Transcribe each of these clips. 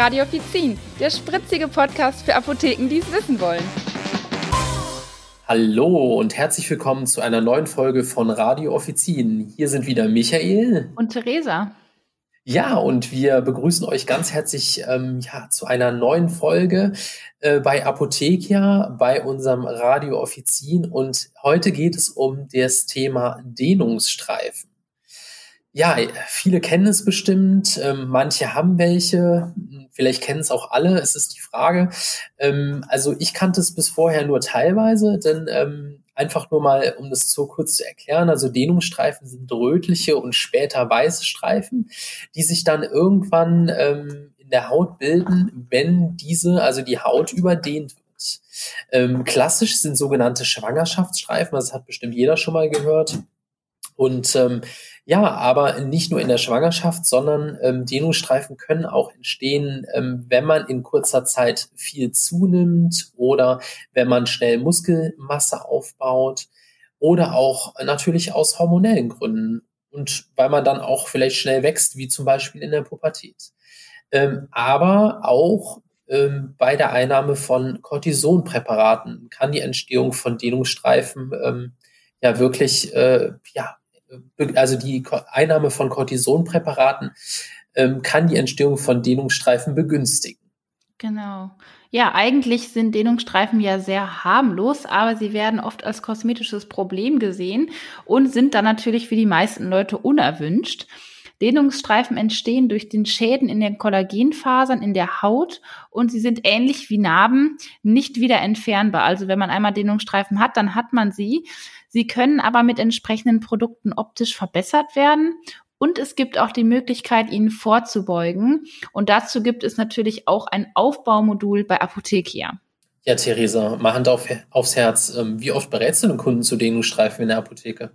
Radio Offizin, der spritzige Podcast für Apotheken, die es wissen wollen. Hallo und herzlich willkommen zu einer neuen Folge von Radio Offizin. Hier sind wieder Michael und Theresa. Ja, und wir begrüßen euch ganz herzlich ähm, ja, zu einer neuen Folge äh, bei Apothekia, bei unserem Radio Offizin. Und heute geht es um das Thema Dehnungsstreifen. Ja, viele kennen es bestimmt, ähm, manche haben welche, vielleicht kennen es auch alle, es ist die Frage. Ähm, also ich kannte es bis vorher nur teilweise, denn ähm, einfach nur mal, um das so kurz zu erklären, also Dehnungsstreifen sind rötliche und später weiße Streifen, die sich dann irgendwann ähm, in der Haut bilden, wenn diese, also die Haut überdehnt wird. Ähm, klassisch sind sogenannte Schwangerschaftsstreifen, das hat bestimmt jeder schon mal gehört. Und ähm, ja, aber nicht nur in der Schwangerschaft, sondern ähm, Dehnungsstreifen können auch entstehen, ähm, wenn man in kurzer Zeit viel zunimmt oder wenn man schnell Muskelmasse aufbaut oder auch natürlich aus hormonellen Gründen und weil man dann auch vielleicht schnell wächst, wie zum Beispiel in der Pubertät. Ähm, aber auch ähm, bei der Einnahme von Cortisonpräparaten kann die Entstehung von Dehnungsstreifen ähm, ja wirklich äh, ja also die Einnahme von Cortisonpräparaten ähm, kann die Entstehung von Dehnungsstreifen begünstigen. Genau. Ja, eigentlich sind Dehnungsstreifen ja sehr harmlos, aber sie werden oft als kosmetisches Problem gesehen und sind dann natürlich für die meisten Leute unerwünscht. Dehnungsstreifen entstehen durch den Schäden in den Kollagenfasern in der Haut und sie sind ähnlich wie Narben nicht wieder entfernbar. Also wenn man einmal Dehnungsstreifen hat, dann hat man sie. Sie können aber mit entsprechenden Produkten optisch verbessert werden und es gibt auch die Möglichkeit, ihnen vorzubeugen. Und dazu gibt es natürlich auch ein Aufbaumodul bei Apothekia. Ja, Theresa, mal Hand auf, aufs Herz. Ähm, wie oft berätst du den Kunden zu Dehnungsstreifen in der Apotheke?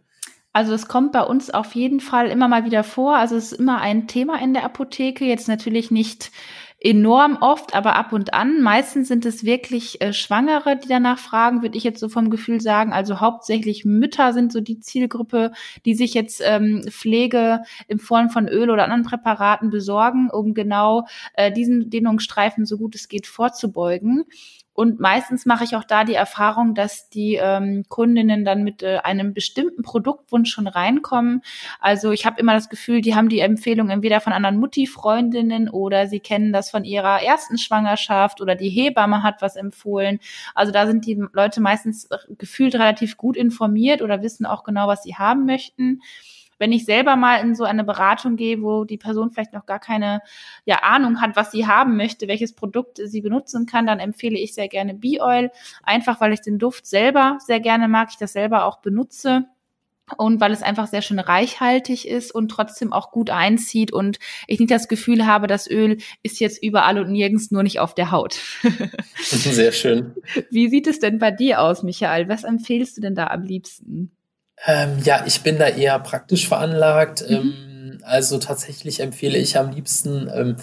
Also es kommt bei uns auf jeden Fall immer mal wieder vor. Also es ist immer ein Thema in der Apotheke. Jetzt natürlich nicht enorm oft, aber ab und an. Meistens sind es wirklich äh, Schwangere, die danach fragen, würde ich jetzt so vom Gefühl sagen. Also hauptsächlich Mütter sind so die Zielgruppe, die sich jetzt ähm, Pflege in Form von Öl oder anderen Präparaten besorgen, um genau äh, diesen Dehnungsstreifen so gut es geht vorzubeugen. Und meistens mache ich auch da die Erfahrung, dass die ähm, Kundinnen dann mit äh, einem bestimmten Produktwunsch schon reinkommen. Also ich habe immer das Gefühl, die haben die Empfehlung entweder von anderen Mutti-Freundinnen oder sie kennen das von ihrer ersten Schwangerschaft oder die Hebamme hat was empfohlen. Also da sind die Leute meistens gefühlt relativ gut informiert oder wissen auch genau, was sie haben möchten wenn ich selber mal in so eine Beratung gehe, wo die Person vielleicht noch gar keine ja, Ahnung hat, was sie haben möchte, welches Produkt sie benutzen kann, dann empfehle ich sehr gerne Bee-Oil, einfach weil ich den Duft selber sehr gerne mag, ich das selber auch benutze und weil es einfach sehr schön reichhaltig ist und trotzdem auch gut einzieht und ich nicht das Gefühl habe, das Öl ist jetzt überall und nirgends nur nicht auf der Haut. sehr schön. Wie sieht es denn bei dir aus, Michael? Was empfehlst du denn da am liebsten? Ähm, ja, ich bin da eher praktisch veranlagt. Mhm. Ähm, also tatsächlich empfehle ich am liebsten ähm,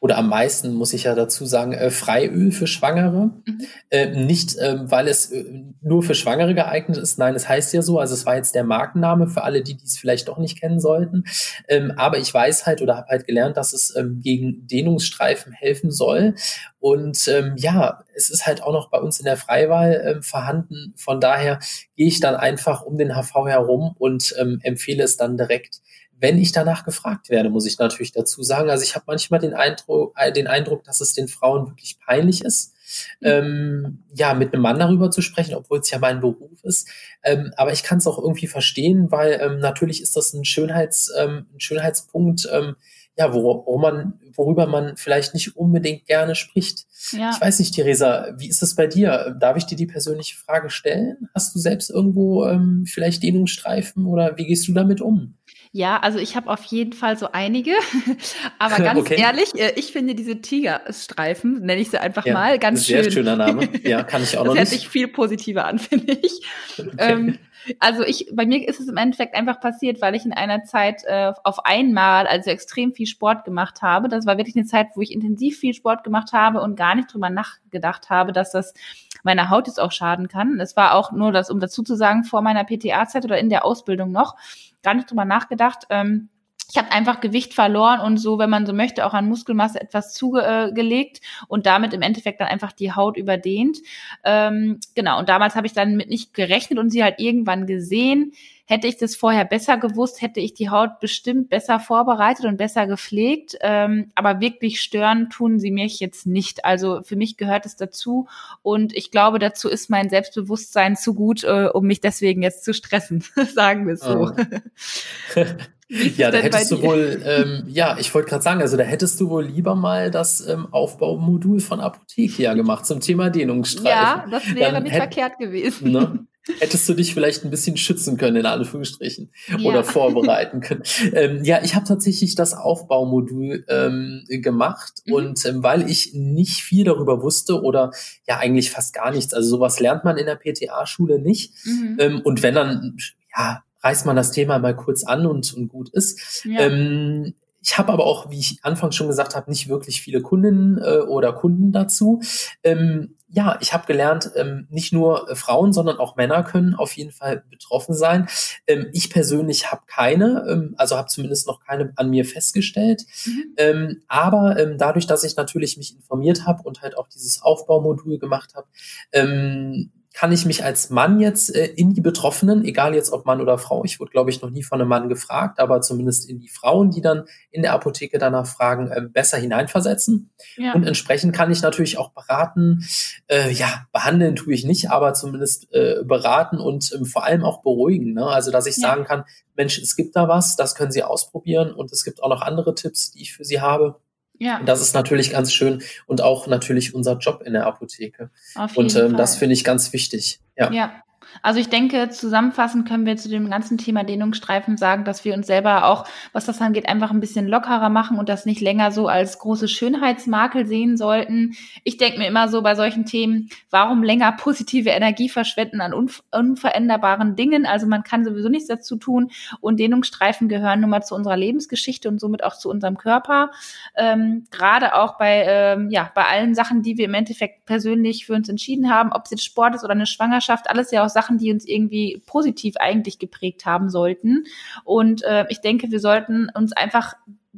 oder am meisten, muss ich ja dazu sagen, äh, Freiöl für Schwangere. Mhm. Äh, nicht, ähm, weil es äh, nur für Schwangere geeignet ist. Nein, es heißt ja so. Also es war jetzt der Markenname für alle, die dies vielleicht doch nicht kennen sollten. Ähm, aber ich weiß halt oder habe halt gelernt, dass es ähm, gegen Dehnungsstreifen helfen soll. Und ähm, ja, es ist halt auch noch bei uns in der Freiwahl ähm, vorhanden. Von daher gehe ich dann einfach um den HV herum und ähm, empfehle es dann direkt wenn ich danach gefragt werde, muss ich natürlich dazu sagen. Also ich habe manchmal den Eindruck, äh, den Eindruck, dass es den Frauen wirklich peinlich ist, mhm. ähm, ja, mit einem Mann darüber zu sprechen, obwohl es ja mein Beruf ist. Ähm, aber ich kann es auch irgendwie verstehen, weil ähm, natürlich ist das ein, Schönheits, ähm, ein Schönheitspunkt, ähm, ja, wo, wo man, worüber man vielleicht nicht unbedingt gerne spricht. Ja. Ich weiß nicht, Theresa, wie ist es bei dir? Darf ich dir die persönliche Frage stellen? Hast du selbst irgendwo ähm, vielleicht Dehnungsstreifen oder wie gehst du damit um? Ja, also ich habe auf jeden Fall so einige. Aber ganz okay. ehrlich, äh, ich finde diese Tigerstreifen, nenne ich sie einfach ja, mal, ganz sehr schön. Sehr schöner Name. Ja, kann ich auch das noch nicht. Das hört sich viel positiver an, finde ich. Okay. Ähm, also ich, bei mir ist es im Endeffekt einfach passiert, weil ich in einer Zeit äh, auf einmal also extrem viel Sport gemacht habe. Das war wirklich eine Zeit, wo ich intensiv viel Sport gemacht habe und gar nicht drüber nachgedacht habe, dass das meiner Haut jetzt auch schaden kann. Es war auch nur das, um dazu zu sagen, vor meiner PTA-Zeit oder in der Ausbildung noch gar nicht drüber nachgedacht. Ähm, ich habe einfach Gewicht verloren und so, wenn man so möchte, auch an Muskelmasse etwas zugelegt und damit im Endeffekt dann einfach die Haut überdehnt. Ähm, genau, und damals habe ich dann mit nicht gerechnet und sie halt irgendwann gesehen. Hätte ich das vorher besser gewusst, hätte ich die Haut bestimmt besser vorbereitet und besser gepflegt. Ähm, aber wirklich stören tun sie mich jetzt nicht. Also für mich gehört es dazu. Und ich glaube, dazu ist mein Selbstbewusstsein zu gut, äh, um mich deswegen jetzt zu stressen. Sagen wir es so. Oh. ja, da hättest du wohl, ähm, ja, ich wollte gerade sagen, also da hättest du wohl lieber mal das ähm, Aufbaumodul von Apothekia gemacht zum Thema Dehnungsstreifen. Ja, das wäre Dann nicht hätt, verkehrt gewesen. Ne, hättest du dich vielleicht ein bisschen schützen können, in Anführungsstrichen, ja. oder vorbereiten können. Ähm, ja, ich habe tatsächlich das Aufbaumodul ähm, gemacht mhm. und ähm, weil ich nicht viel darüber wusste oder ja eigentlich fast gar nichts, also sowas lernt man in der PTA-Schule nicht. Mhm. Ähm, und wenn dann, ja, reißt man das Thema mal kurz an und, und gut ist. Ja. Ähm, ich habe aber auch, wie ich anfangs schon gesagt habe, nicht wirklich viele Kundinnen äh, oder Kunden dazu. Ähm, ja, ich habe gelernt, ähm, nicht nur äh, Frauen, sondern auch Männer können auf jeden Fall betroffen sein. Ähm, ich persönlich habe keine, ähm, also habe zumindest noch keine an mir festgestellt. Mhm. Ähm, aber ähm, dadurch, dass ich natürlich mich informiert habe und halt auch dieses Aufbaumodul gemacht habe, ähm, kann ich mich als Mann jetzt äh, in die Betroffenen, egal jetzt ob Mann oder Frau, ich wurde, glaube ich, noch nie von einem Mann gefragt, aber zumindest in die Frauen, die dann in der Apotheke danach fragen, äh, besser hineinversetzen. Ja. Und entsprechend kann ich natürlich auch beraten, äh, ja, behandeln tue ich nicht, aber zumindest äh, beraten und ähm, vor allem auch beruhigen. Ne? Also, dass ich ja. sagen kann, Mensch, es gibt da was, das können Sie ausprobieren und es gibt auch noch andere Tipps, die ich für Sie habe. Ja. Das ist natürlich ganz schön und auch natürlich unser Job in der Apotheke. Auf jeden und ähm, das finde ich ganz wichtig. Ja. ja. Also ich denke, zusammenfassend können wir zu dem ganzen Thema Dehnungsstreifen sagen, dass wir uns selber auch, was das angeht, einfach ein bisschen lockerer machen und das nicht länger so als große Schönheitsmakel sehen sollten. Ich denke mir immer so bei solchen Themen, warum länger positive Energie verschwenden an unver unveränderbaren Dingen? Also man kann sowieso nichts dazu tun und Dehnungsstreifen gehören nun mal zu unserer Lebensgeschichte und somit auch zu unserem Körper. Ähm, Gerade auch bei, ähm, ja, bei allen Sachen, die wir im Endeffekt persönlich für uns entschieden haben, ob es jetzt Sport ist oder eine Schwangerschaft, alles ja auch Sachen, die uns irgendwie positiv eigentlich geprägt haben sollten. Und äh, ich denke, wir sollten uns einfach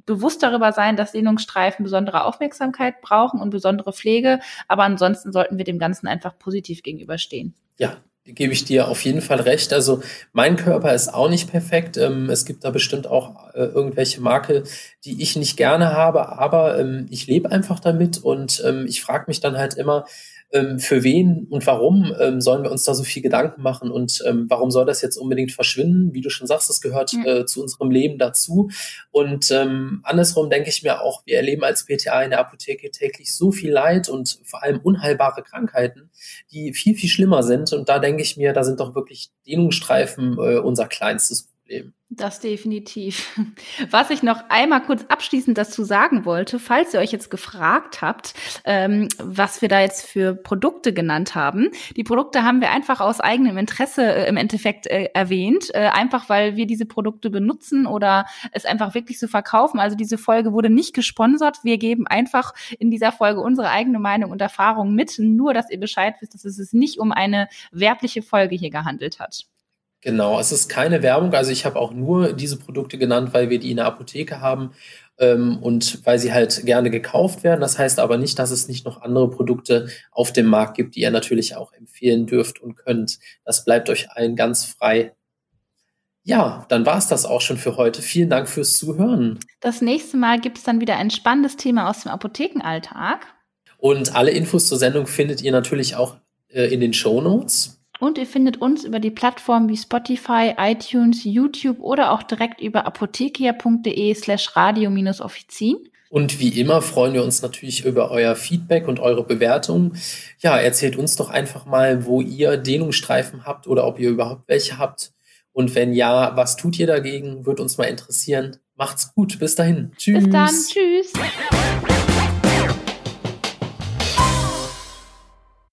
bewusst darüber sein, dass Dehnungsstreifen besondere Aufmerksamkeit brauchen und besondere Pflege. Aber ansonsten sollten wir dem Ganzen einfach positiv gegenüberstehen. Ja, gebe ich dir auf jeden Fall recht. Also mein Körper ist auch nicht perfekt. Ähm, es gibt da bestimmt auch äh, irgendwelche Makel, die ich nicht gerne habe, aber ähm, ich lebe einfach damit und ähm, ich frage mich dann halt immer, für wen und warum ähm, sollen wir uns da so viel Gedanken machen und ähm, warum soll das jetzt unbedingt verschwinden? Wie du schon sagst, das gehört mhm. äh, zu unserem Leben dazu. Und ähm, andersrum denke ich mir auch, wir erleben als PTA in der Apotheke täglich so viel Leid und vor allem unheilbare Krankheiten, die viel, viel schlimmer sind. Und da denke ich mir, da sind doch wirklich Dehnungsstreifen äh, unser kleinstes Problem. Das definitiv. Was ich noch einmal kurz abschließend dazu sagen wollte, falls ihr euch jetzt gefragt habt, ähm, was wir da jetzt für Produkte genannt haben. Die Produkte haben wir einfach aus eigenem Interesse äh, im Endeffekt äh, erwähnt, äh, einfach weil wir diese Produkte benutzen oder es einfach wirklich so verkaufen. Also diese Folge wurde nicht gesponsert. Wir geben einfach in dieser Folge unsere eigene Meinung und Erfahrung mit, nur dass ihr Bescheid wisst, dass es sich nicht um eine werbliche Folge hier gehandelt hat. Genau, es ist keine Werbung. Also ich habe auch nur diese Produkte genannt, weil wir die in der Apotheke haben ähm, und weil sie halt gerne gekauft werden. Das heißt aber nicht, dass es nicht noch andere Produkte auf dem Markt gibt, die ihr natürlich auch empfehlen dürft und könnt. Das bleibt euch allen ganz frei. Ja, dann war es das auch schon für heute. Vielen Dank fürs Zuhören. Das nächste Mal gibt es dann wieder ein spannendes Thema aus dem Apothekenalltag. Und alle Infos zur Sendung findet ihr natürlich auch äh, in den Show Notes. Und ihr findet uns über die Plattformen wie Spotify, iTunes, YouTube oder auch direkt über apothekia.de slash radio-offizin. Und wie immer freuen wir uns natürlich über euer Feedback und eure Bewertung. Ja, erzählt uns doch einfach mal, wo ihr Dehnungsstreifen habt oder ob ihr überhaupt welche habt. Und wenn ja, was tut ihr dagegen? Würde uns mal interessieren. Macht's gut. Bis dahin. Tschüss. Bis dann. Tschüss.